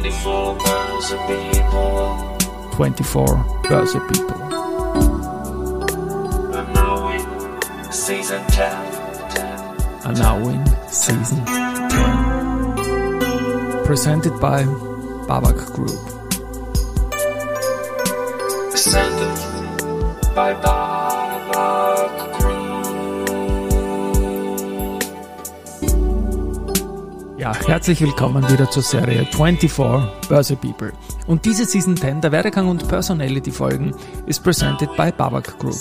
24 Börse People. 24 Börse People. And now in season 10. 10. And now in season 10. Presented by Babak Group. Presented by Babak Ja, herzlich willkommen wieder zur Serie 24 Börse People. Und diese Season 10 der Werdegang und Personality Folgen ist presented by Babak Group.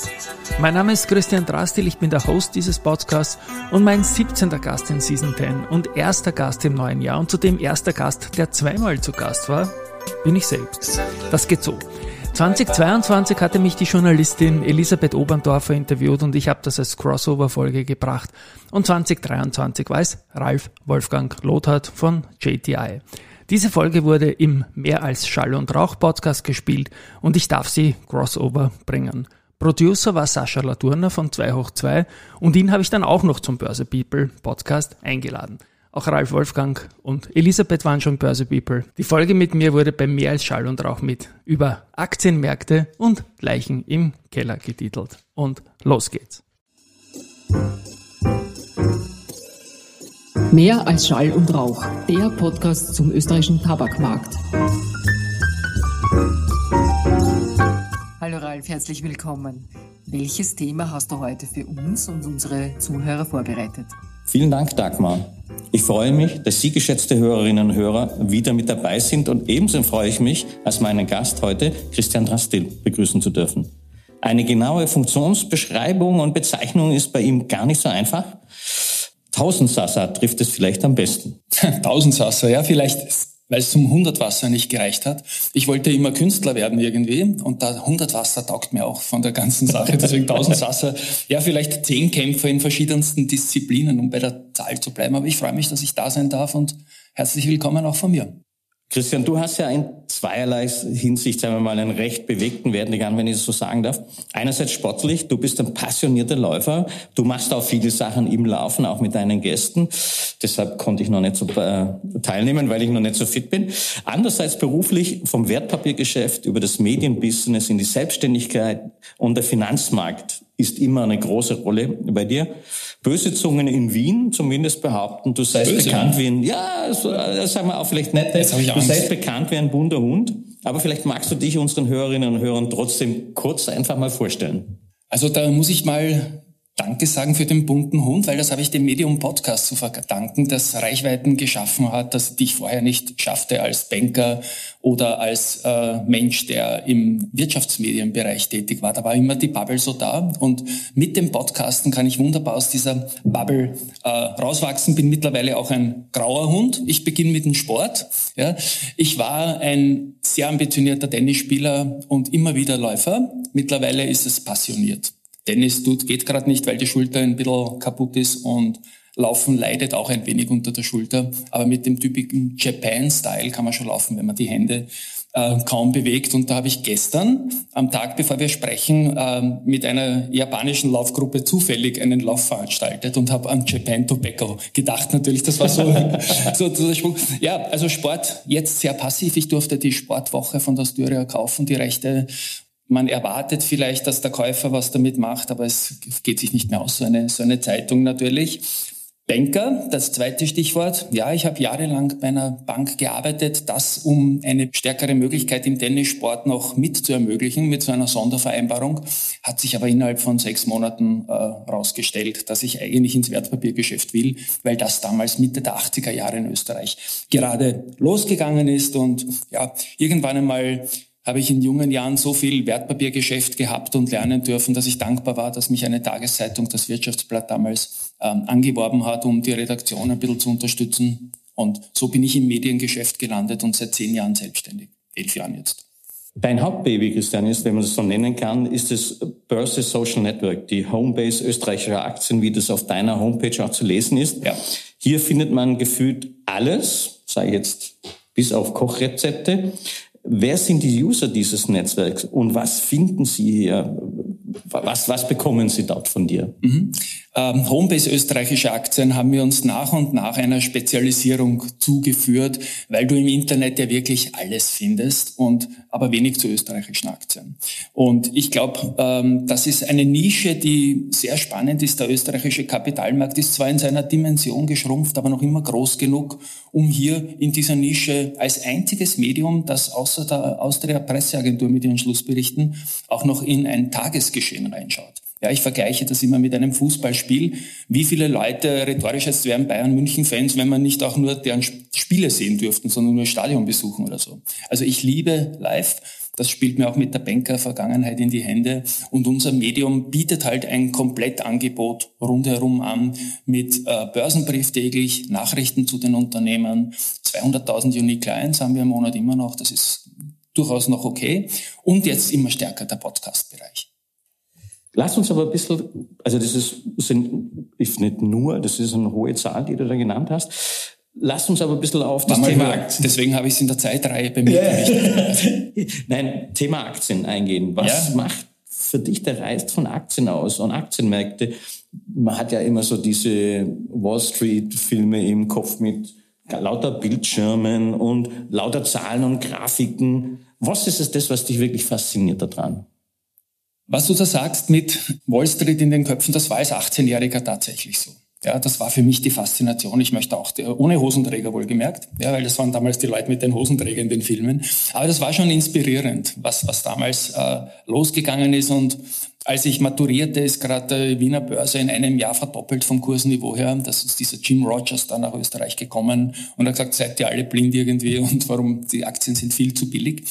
Mein Name ist Christian Drastil, ich bin der Host dieses Podcasts und mein 17. Gast in Season 10 und erster Gast im neuen Jahr und zudem erster Gast, der zweimal zu Gast war, bin ich selbst. Das geht so. 2022 hatte mich die Journalistin Elisabeth Oberndorfer interviewt und ich habe das als Crossover-Folge gebracht. Und 2023 war es Ralf Wolfgang Lothart von JTI. Diese Folge wurde im Mehr als Schall und Rauch Podcast gespielt und ich darf sie Crossover bringen. Producer war Sascha Laturner von 2 hoch 2 und ihn habe ich dann auch noch zum Börse People Podcast eingeladen. Auch Ralf Wolfgang und Elisabeth waren schon Börse People. Die Folge mit mir wurde bei mehr als Schall und Rauch mit über Aktienmärkte und Leichen im Keller getitelt. Und los geht's. Mehr als Schall und Rauch, der Podcast zum österreichischen Tabakmarkt. Hallo Ralf, herzlich willkommen. Welches Thema hast du heute für uns und unsere Zuhörer vorbereitet? Vielen Dank, Dagmar. Ich freue mich, dass Sie, geschätzte Hörerinnen und Hörer, wieder mit dabei sind und ebenso freue ich mich, als meinen Gast heute, Christian Drastil, begrüßen zu dürfen. Eine genaue Funktionsbeschreibung und Bezeichnung ist bei ihm gar nicht so einfach. Tausendsasser trifft es vielleicht am besten. Tausendsasser, ja, vielleicht, weil es zum Hundertwasser nicht gereicht hat. Ich wollte immer Künstler werden irgendwie und da Hundertwasser taugt mir auch von der ganzen Sache. Deswegen Tausendsasser, ja, vielleicht zehn Kämpfer in verschiedensten Disziplinen, um bei der Zahl zu bleiben. Aber ich freue mich, dass ich da sein darf und herzlich willkommen auch von mir. Christian, du hast ja in zweierlei Hinsicht, sagen wir mal, einen recht bewegten Werdegang, wenn ich das so sagen darf. Einerseits sportlich, du bist ein passionierter Läufer, du machst auch viele Sachen im Laufen, auch mit deinen Gästen. Deshalb konnte ich noch nicht so äh, teilnehmen, weil ich noch nicht so fit bin. Andererseits beruflich vom Wertpapiergeschäft über das Medienbusiness in die Selbstständigkeit und der Finanzmarkt ist immer eine große Rolle bei dir. Böse Zungen in Wien zumindest behaupten, du seist Böse? bekannt wie ein, ja, äh, sagen wir auch vielleicht ich du seist bekannt wie ein bunter Hund. Aber vielleicht magst du dich unseren Hörerinnen und Hörern trotzdem kurz einfach mal vorstellen. Also da muss ich mal Danke sagen für den bunten Hund, weil das habe ich dem Medium Podcast zu verdanken, das Reichweiten geschaffen hat, das die ich vorher nicht schaffte als Banker oder als äh, Mensch, der im Wirtschaftsmedienbereich tätig war. Da war immer die Bubble so da und mit dem Podcasten kann ich wunderbar aus dieser Bubble äh, rauswachsen. Bin mittlerweile auch ein grauer Hund. Ich beginne mit dem Sport. Ja. Ich war ein sehr ambitionierter Tennisspieler und immer wieder Läufer. Mittlerweile ist es passioniert. Tennis tut, geht gerade nicht, weil die Schulter ein bisschen kaputt ist und Laufen leidet auch ein wenig unter der Schulter. Aber mit dem typischen Japan-Style kann man schon laufen, wenn man die Hände äh, kaum bewegt. Und da habe ich gestern, am Tag bevor wir sprechen, äh, mit einer japanischen Laufgruppe zufällig einen Lauf veranstaltet und habe an Japan Tobacco gedacht natürlich. Das war so, so, so der Schwung. Ja, also Sport jetzt sehr passiv. Ich durfte die Sportwoche von der Styria kaufen, die Rechte man erwartet vielleicht, dass der Käufer was damit macht, aber es geht sich nicht mehr aus, so eine, so eine Zeitung natürlich. Banker, das zweite Stichwort. Ja, ich habe jahrelang bei einer Bank gearbeitet, das um eine stärkere Möglichkeit im Tennissport noch mit zu ermöglichen, mit so einer Sondervereinbarung. Hat sich aber innerhalb von sechs Monaten äh, rausgestellt, dass ich eigentlich ins Wertpapiergeschäft will, weil das damals Mitte der 80er Jahre in Österreich gerade losgegangen ist und ja, irgendwann einmal habe ich in jungen Jahren so viel Wertpapiergeschäft gehabt und lernen dürfen, dass ich dankbar war, dass mich eine Tageszeitung, das Wirtschaftsblatt damals, ähm, angeworben hat, um die Redaktion ein bisschen zu unterstützen. Und so bin ich im Mediengeschäft gelandet und seit zehn Jahren selbstständig. Elf Jahren jetzt. Dein Hauptbaby, Christian, ist, wenn man das so nennen kann, ist das Börse Social Network, die Homebase österreichischer Aktien, wie das auf deiner Homepage auch zu lesen ist. Ja. Hier findet man gefühlt alles, sei jetzt bis auf Kochrezepte. Wer sind die User dieses Netzwerks und was finden Sie hier? Was, was bekommen Sie dort von dir? Mhm. Ähm, Homebase österreichische Aktien haben wir uns nach und nach einer Spezialisierung zugeführt, weil du im Internet ja wirklich alles findest und aber wenig zu österreichischen Aktien. Und ich glaube, ähm, das ist eine Nische, die sehr spannend ist. Der österreichische Kapitalmarkt ist zwar in seiner Dimension geschrumpft, aber noch immer groß genug, um hier in dieser Nische als einziges Medium, das außer der Austria Presseagentur mit ihren Schlussberichten auch noch in ein Tagesgeschehen reinschaut. Ja, ich vergleiche das immer mit einem Fußballspiel. Wie viele Leute, rhetorisch jetzt wären Bayern-München-Fans, wenn man nicht auch nur deren Spiele sehen dürften, sondern nur Stadion besuchen oder so. Also ich liebe live. Das spielt mir auch mit der Banker-Vergangenheit in die Hände. Und unser Medium bietet halt ein Komplettangebot rundherum an mit äh, Börsenbrief täglich, Nachrichten zu den Unternehmen. 200.000 Unique Clients haben wir im Monat immer noch. Das ist durchaus noch okay. Und jetzt immer stärker der Podcast-Bereich. Lass uns aber ein bisschen, also das ist, sind, ist nicht nur, das ist eine hohe Zahl, die du da genannt hast. Lass uns aber ein bisschen auf das Thema Aktien. Deswegen habe ich es in der Zeitreihe mir yeah. Nein, Thema Aktien eingehen. Was ja. macht für dich der Reiz von Aktien aus und Aktienmärkte? Man hat ja immer so diese Wall Street Filme im Kopf mit lauter Bildschirmen und lauter Zahlen und Grafiken. Was ist es das, was dich wirklich fasziniert daran? Was du da sagst mit Wall Street in den Köpfen, das war als 18-Jähriger tatsächlich so. Ja, das war für mich die Faszination. Ich möchte auch, ohne Hosenträger wohlgemerkt, ja, weil das waren damals die Leute mit den Hosenträgern in den Filmen. Aber das war schon inspirierend, was, was damals äh, losgegangen ist. Und als ich maturierte, ist gerade die Wiener Börse in einem Jahr verdoppelt vom Kursniveau her. Das ist dieser Jim Rogers da nach Österreich gekommen und hat gesagt, seid ihr alle blind irgendwie und warum die Aktien sind viel zu billig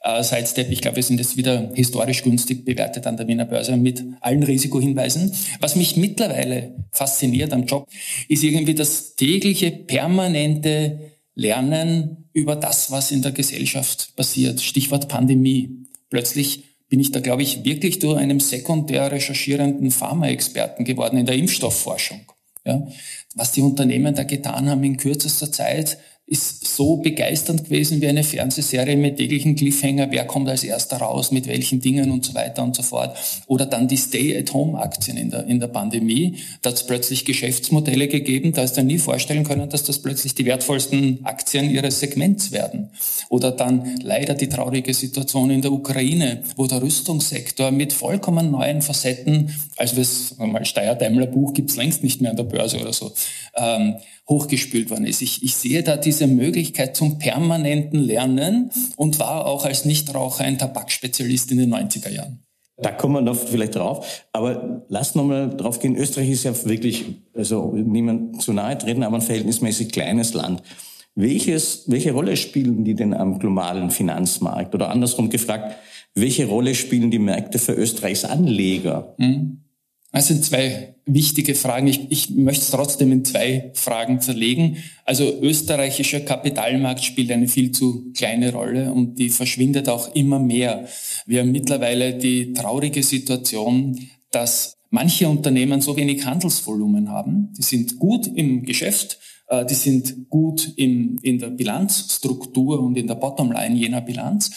äh, Sidestep. Ich glaube, wir sind jetzt wieder historisch günstig bewertet an der Wiener Börse mit allen Risikohinweisen. Was mich mittlerweile fasziniert am Job, ist irgendwie das tägliche, permanente Lernen über das, was in der Gesellschaft passiert. Stichwort Pandemie. Plötzlich bin ich da, glaube ich, wirklich durch einem sekundär recherchierenden Pharmaexperten geworden in der Impfstoffforschung. Ja, was die Unternehmen da getan haben in kürzester Zeit, ist so begeisternd gewesen wie eine Fernsehserie mit täglichen Cliffhanger, wer kommt als erster raus, mit welchen Dingen und so weiter und so fort. Oder dann die Stay-at-Home-Aktien in der, in der Pandemie. Da hat es plötzlich Geschäftsmodelle gegeben, da ist dann nie vorstellen können, dass das plötzlich die wertvollsten Aktien ihres Segments werden. Oder dann leider die traurige Situation in der Ukraine, wo der Rüstungssektor mit vollkommen neuen Facetten, also das mal Steyr-Daimler-Buch gibt's längst nicht mehr an der Börse oder so, ähm, hochgespült worden ist. Ich, ich sehe da diese Möglichkeit zum permanenten Lernen und war auch als Nichtraucher ein Tabakspezialist in den 90er Jahren. Da kommen wir noch vielleicht drauf. Aber lass noch mal drauf gehen. Österreich ist ja wirklich, also niemand zu nahe treten, aber ein verhältnismäßig kleines Land. Welches, welche Rolle spielen die denn am globalen Finanzmarkt? Oder andersrum gefragt, welche Rolle spielen die Märkte für Österreichs Anleger? Mhm. Das sind zwei wichtige Fragen. Ich, ich möchte es trotzdem in zwei Fragen zerlegen. Also österreichischer Kapitalmarkt spielt eine viel zu kleine Rolle und die verschwindet auch immer mehr. Wir haben mittlerweile die traurige Situation, dass manche Unternehmen so wenig Handelsvolumen haben. Die sind gut im Geschäft, äh, die sind gut in, in der Bilanzstruktur und in der Bottomline jener Bilanz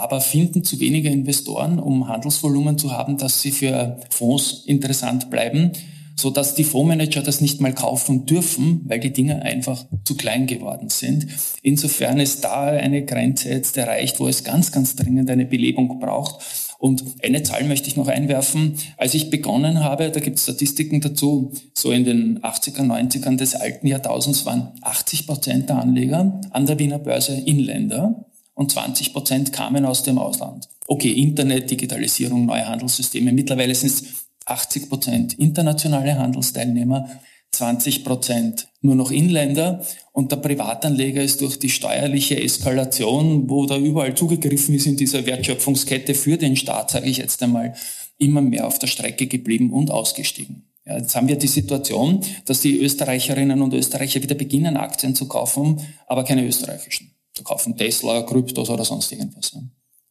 aber finden zu wenige Investoren, um Handelsvolumen zu haben, dass sie für Fonds interessant bleiben, so dass die Fondsmanager das nicht mal kaufen dürfen, weil die Dinge einfach zu klein geworden sind. Insofern ist da eine Grenze jetzt erreicht, wo es ganz, ganz dringend eine Belebung braucht. Und eine Zahl möchte ich noch einwerfen. Als ich begonnen habe, da gibt es Statistiken dazu, so in den 80er, 90ern des alten Jahrtausends waren 80 Prozent der Anleger an der Wiener Börse Inländer und 20 Prozent kamen aus dem Ausland. Okay, Internet, Digitalisierung, neue Handelssysteme. Mittlerweile sind es 80 Prozent internationale Handelsteilnehmer, 20 Prozent nur noch Inländer und der Privatanleger ist durch die steuerliche Eskalation, wo da überall zugegriffen ist in dieser Wertschöpfungskette für den Staat, sage ich jetzt einmal, immer mehr auf der Strecke geblieben und ausgestiegen. Ja, jetzt haben wir die Situation, dass die Österreicherinnen und Österreicher wieder beginnen, Aktien zu kaufen, aber keine österreichischen zu kaufen, Tesla, Kryptos oder sonst irgendwas.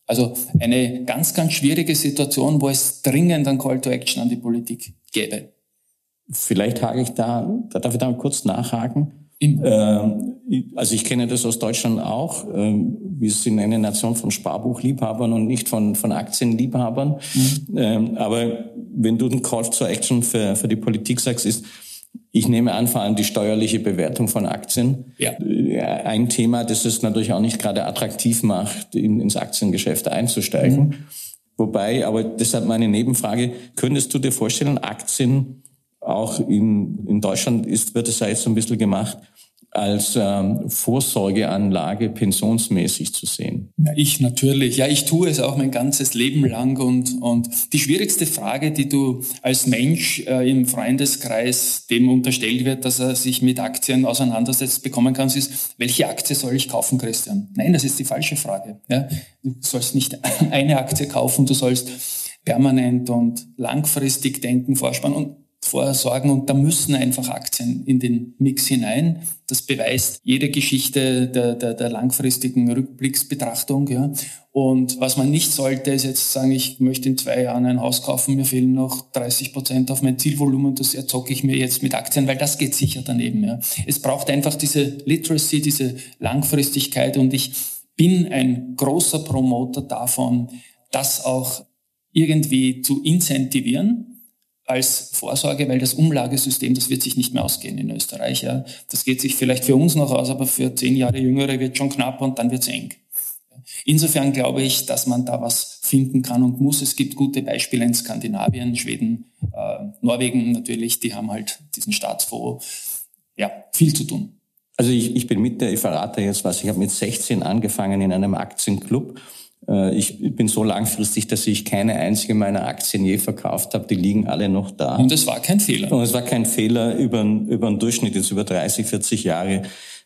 Also eine ganz, ganz schwierige Situation, wo es dringend ein Call to Action an die Politik gäbe. Vielleicht hake ich da, da darf ich da kurz nachhaken. Ähm, also ich kenne das aus Deutschland auch. Ähm, wir sind eine Nation von Sparbuchliebhabern und nicht von, von Aktienliebhabern. Mhm. Ähm, aber wenn du den Call to Action für, für die Politik sagst, ist, ich nehme an, vor allem die steuerliche Bewertung von Aktien. Ja. Ein Thema, das es natürlich auch nicht gerade attraktiv macht, in, ins Aktiengeschäft einzusteigen. Mhm. Wobei, aber deshalb meine Nebenfrage, könntest du dir vorstellen, Aktien auch in, in Deutschland ist, wird es ja jetzt so ein bisschen gemacht, als ähm, Vorsorgeanlage pensionsmäßig zu sehen? Ja, ich natürlich. Ja, ich tue es auch mein ganzes Leben lang und, und die schwierigste Frage, die du als Mensch äh, im Freundeskreis dem unterstellt wird, dass er sich mit Aktien auseinandersetzt, bekommen kannst, ist, welche Aktie soll ich kaufen, Christian? Nein, das ist die falsche Frage. Ja? Du sollst nicht eine Aktie kaufen, du sollst permanent und langfristig denken, vorspannen und vorsorgen und da müssen einfach Aktien in den Mix hinein. Das beweist jede Geschichte der, der, der langfristigen Rückblicksbetrachtung. Ja. Und was man nicht sollte, ist jetzt sagen, ich möchte in zwei Jahren ein Haus kaufen, mir fehlen noch 30 Prozent auf mein Zielvolumen, das erzocke ich mir jetzt mit Aktien, weil das geht sicher daneben. Ja. Es braucht einfach diese Literacy, diese Langfristigkeit und ich bin ein großer Promoter davon, das auch irgendwie zu incentivieren als Vorsorge, weil das Umlagesystem, das wird sich nicht mehr ausgehen in Österreich. Ja. Das geht sich vielleicht für uns noch aus, aber für zehn Jahre Jüngere wird schon knapp und dann wird's eng. Insofern glaube ich, dass man da was finden kann und muss. Es gibt gute Beispiele in Skandinavien, Schweden, äh, Norwegen natürlich, die haben halt diesen Staatsfonds. Ja, viel zu tun. Also ich, ich bin mit der, ich verrate jetzt was, ich habe mit 16 angefangen in einem Aktienclub ich bin so langfristig, dass ich keine einzige meiner Aktien je verkauft habe. Die liegen alle noch da. Und es war kein Fehler. Und es war kein Fehler über, über einen Durchschnitt, jetzt über 30, 40 Jahre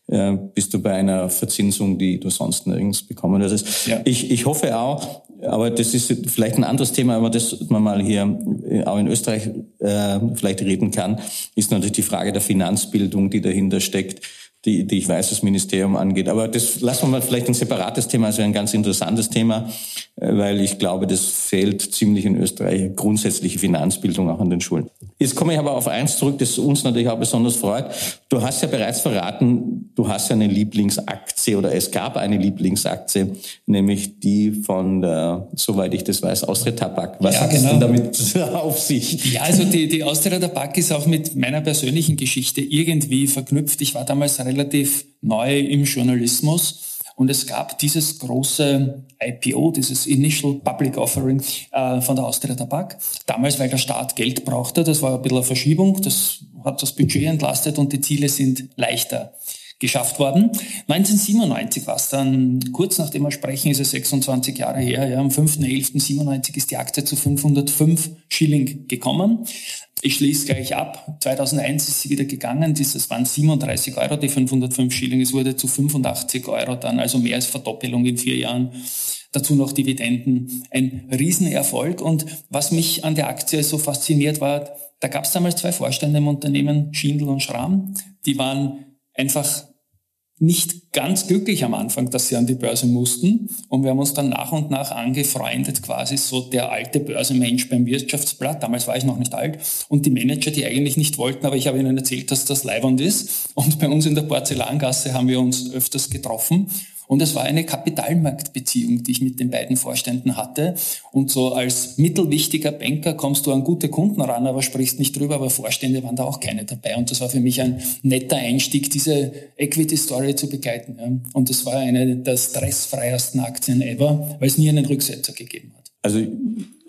äh, bist du bei einer Verzinsung, die du sonst nirgends bekommen würdest. Ja. Ich, ich hoffe auch, aber das ist vielleicht ein anderes Thema, aber das man mal hier äh, auch in Österreich äh, vielleicht reden kann, ist natürlich die Frage der Finanzbildung, die dahinter steckt die, die ich weiß, das Ministerium angeht. Aber das lassen wir mal vielleicht ein separates Thema, also ein ganz interessantes Thema, äh, weil ich glaube, das fehlt ziemlich in Österreich, grundsätzliche Finanzbildung auch an den Schulen. Jetzt komme ich aber auf eins zurück, das uns natürlich auch besonders freut. Du hast ja bereits verraten, du hast ja eine Lieblingsaktie oder es gab eine Lieblingsaktie, nämlich die von der, soweit ich das weiß, Austria Tabak. Was ja, hat genau. denn damit auf sich? Ja, also die, die Austria Tabak ist auch mit meiner persönlichen Geschichte irgendwie verknüpft. Ich war damals relativ neu im Journalismus. Und es gab dieses große IPO, dieses Initial Public Offering äh, von der Austria Tabak. Damals, weil der Staat Geld brauchte, das war ein bisschen eine Verschiebung, das hat das Budget entlastet und die Ziele sind leichter geschafft worden. 1997 war es dann, kurz nachdem wir sprechen, ist es 26 Jahre her, ja, am 5.11.97 ist die Aktie zu 505 Schilling gekommen. Ich schließe gleich ab. 2001 ist sie wieder gegangen. Das waren 37 Euro, die 505 Schilling. Es wurde zu 85 Euro dann, also mehr als Verdoppelung in vier Jahren. Dazu noch Dividenden. Ein Riesenerfolg. Und was mich an der Aktie so fasziniert war, da gab es damals zwei Vorstände im Unternehmen, Schindel und Schramm. Die waren einfach nicht ganz glücklich am Anfang, dass sie an die Börse mussten. Und wir haben uns dann nach und nach angefreundet, quasi so der alte Börsenmensch beim Wirtschaftsblatt. Damals war ich noch nicht alt. Und die Manager, die eigentlich nicht wollten, aber ich habe ihnen erzählt, dass das Leibwand ist. Und bei uns in der Porzellangasse haben wir uns öfters getroffen. Und es war eine Kapitalmarktbeziehung, die ich mit den beiden Vorständen hatte. Und so als mittelwichtiger Banker kommst du an gute Kunden ran, aber sprichst nicht drüber, aber Vorstände waren da auch keine dabei. Und das war für mich ein netter Einstieg, diese Equity-Story zu begleiten. Und das war eine der stressfreiesten Aktien ever, weil es nie einen Rücksetzer gegeben hat. Also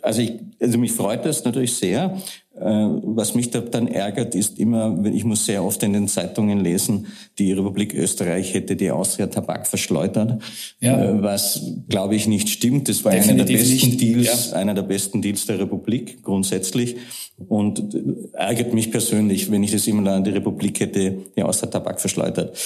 also, ich, also mich freut das natürlich sehr. Äh, was mich da dann ärgert, ist immer, ich muss sehr oft in den Zeitungen lesen, die Republik Österreich hätte die Austria Tabak verschleudert, ja. Äh, was glaube ich nicht stimmt. Das war Definitiv einer der besten nicht. Deals, ja. einer der besten Deals der Republik grundsätzlich und ärgert mich persönlich, wenn ich das immer an die Republik hätte die Austria Tabak verschleudert.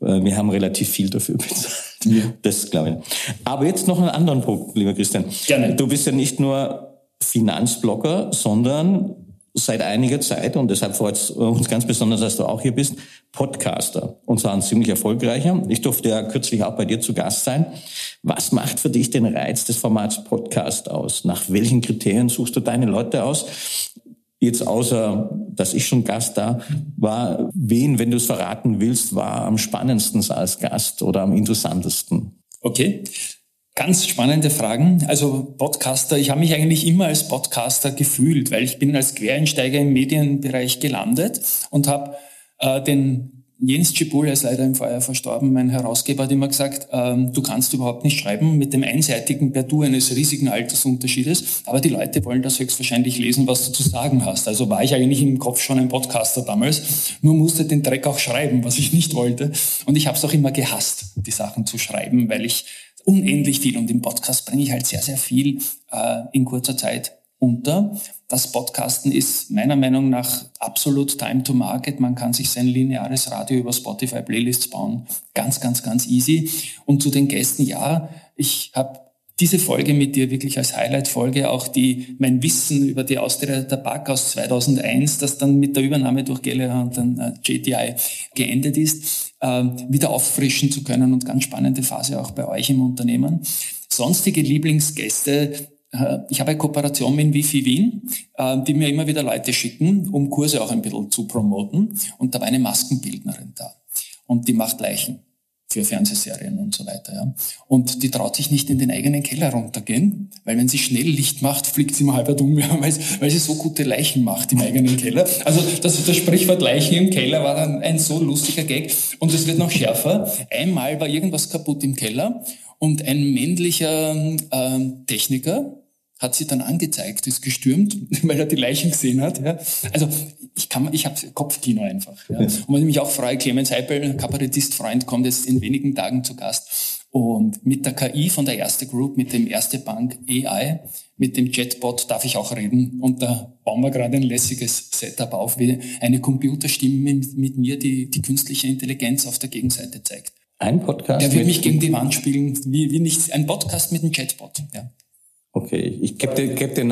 Äh, wir haben relativ viel dafür bezahlt. Ja. Das glaube ich. Aber jetzt noch einen anderen Punkt, lieber Christian. Gerne. Du bist ja nicht nur Finanzblogger, sondern seit einiger Zeit, und deshalb freut es uns ganz besonders, dass du auch hier bist, Podcaster. Und zwar ein ziemlich erfolgreicher. Ich durfte ja kürzlich auch bei dir zu Gast sein. Was macht für dich den Reiz des Formats Podcast aus? Nach welchen Kriterien suchst du deine Leute aus? Jetzt außer, dass ich schon Gast da war, wen, wenn du es verraten willst, war am spannendsten als Gast oder am interessantesten? Okay. Ganz spannende Fragen. Also Podcaster, ich habe mich eigentlich immer als Podcaster gefühlt, weil ich bin als Quereinsteiger im Medienbereich gelandet und habe äh, den Jens Cibul, er ist leider im Feuer verstorben, mein Herausgeber hat immer gesagt, ähm, du kannst überhaupt nicht schreiben mit dem einseitigen per Du eines riesigen Altersunterschiedes, aber die Leute wollen das höchstwahrscheinlich lesen, was du zu sagen hast. Also war ich eigentlich im Kopf schon ein Podcaster damals, nur musste den Dreck auch schreiben, was ich nicht wollte. Und ich habe es auch immer gehasst, die Sachen zu schreiben, weil ich unendlich viel und im Podcast bringe ich halt sehr, sehr viel äh, in kurzer Zeit unter. Das Podcasten ist meiner Meinung nach absolut time to market. Man kann sich sein lineares Radio über Spotify Playlists bauen. Ganz, ganz, ganz easy. Und zu den Gästen, ja, ich habe diese Folge mit dir wirklich als Highlight-Folge, auch die, mein Wissen über die Austria Tabak aus 2001, das dann mit der Übernahme durch Gallagher und dann äh, JTI geendet ist, äh, wieder auffrischen zu können und ganz spannende Phase auch bei euch im Unternehmen. Sonstige Lieblingsgäste, äh, ich habe eine Kooperation mit Wifi Wien, äh, die mir immer wieder Leute schicken, um Kurse auch ein bisschen zu promoten. Und da war eine Maskenbildnerin da. Und die macht Leichen für Fernsehserien und so weiter. Ja. Und die traut sich nicht in den eigenen Keller runtergehen, weil wenn sie schnell Licht macht, fliegt sie mal halb um, ja, weil, weil sie so gute Leichen macht im eigenen Keller. Also das, das Sprichwort Leichen im Keller war dann ein so lustiger Gag. Und es wird noch schärfer. Einmal war irgendwas kaputt im Keller und ein männlicher äh, Techniker hat sie dann angezeigt, ist gestürmt, weil er die Leichen gesehen hat. Ja. Also ich kann, ich habe Kopfkino einfach. Ja. Und was ich mich auch freue, Clemens Heipel, Kabarettist-Freund, kommt jetzt in wenigen Tagen zu Gast. Und mit der KI von der Erste Group, mit dem Erste Bank AI, mit dem Chatbot darf ich auch reden. Und da bauen wir gerade ein lässiges Setup auf, wie eine Computerstimme mit, mit mir, die die künstliche Intelligenz auf der Gegenseite zeigt. Ein Podcast? Der wird mich gegen die Wand spielen, wie, wie nichts. Ein Podcast mit einem Chatbot, ja. Okay, ich gebe dir, geb dir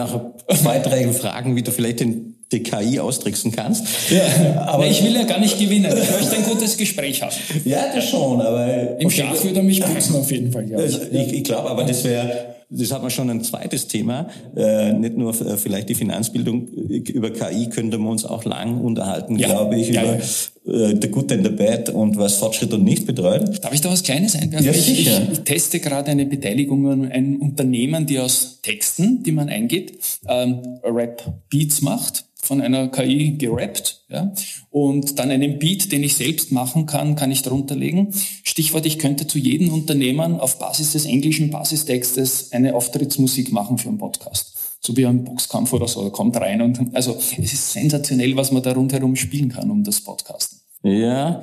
zwei, drei Fragen, wie du vielleicht den, die KI austricksen kannst. Ja, aber ich will ja gar nicht gewinnen. Ich möchte ein gutes Gespräch haben. Ja, das schon, aber... Im okay. Schach würde er mich putzen auf jeden Fall, ja. Ich, ich glaube, aber das wäre das hat man schon ein zweites Thema. Äh, nicht nur äh, vielleicht die Finanzbildung. Über KI könnte man uns auch lang unterhalten, ja. glaube ich, ja, über ja. Äh, the Good and the Bad und was Fortschritt und nicht bedeutet. Darf ich da was Kleines einwerfen? Ja, sicher. Ich, ich, teste gerade eine Beteiligung an einem Unternehmen, die aus Texten, die man eingibt, ähm, Rap-Beats macht von einer KI gerappt, ja, und dann einen Beat, den ich selbst machen kann, kann ich drunter legen. Stichwort, ich könnte zu jedem Unternehmen auf Basis des englischen Basistextes eine Auftrittsmusik machen für einen Podcast. So wie ein Boxkampf oder so, kommt rein und, also, es ist sensationell, was man da rundherum spielen kann um das Podcasten. Ja,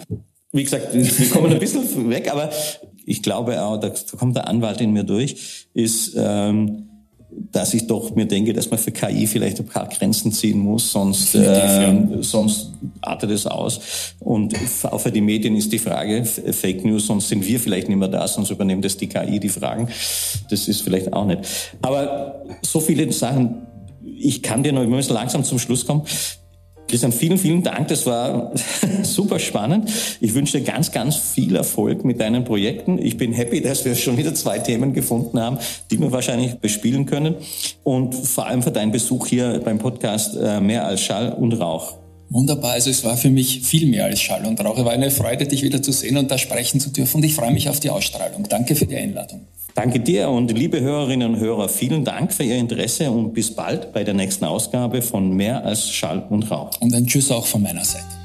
wie gesagt, wir kommen ein bisschen weg, aber ich glaube auch, da kommt der Anwalt in mir durch, ist, ähm, dass ich doch mir denke, dass man für KI vielleicht ein paar Grenzen ziehen muss, sonst, äh, sonst artet es aus. Und auch für die Medien ist die Frage, Fake News, sonst sind wir vielleicht nicht mehr da, sonst übernimmt das die KI die Fragen. Das ist vielleicht auch nicht. Aber so viele Sachen, ich kann dir noch, wir müssen langsam zum Schluss kommen. Christian, vielen, vielen Dank. Das war super spannend. Ich wünsche dir ganz, ganz viel Erfolg mit deinen Projekten. Ich bin happy, dass wir schon wieder zwei Themen gefunden haben, die wir wahrscheinlich bespielen können. Und vor allem für deinen Besuch hier beim Podcast äh, Mehr als Schall und Rauch. Wunderbar. Also es war für mich viel mehr als Schall und Rauch. Es war eine Freude, dich wieder zu sehen und da sprechen zu dürfen. Und ich freue mich auf die Ausstrahlung. Danke für die Einladung. Danke dir und liebe Hörerinnen und Hörer, vielen Dank für Ihr Interesse und bis bald bei der nächsten Ausgabe von Mehr als Schall und Rauch. Und ein Tschüss auch von meiner Seite.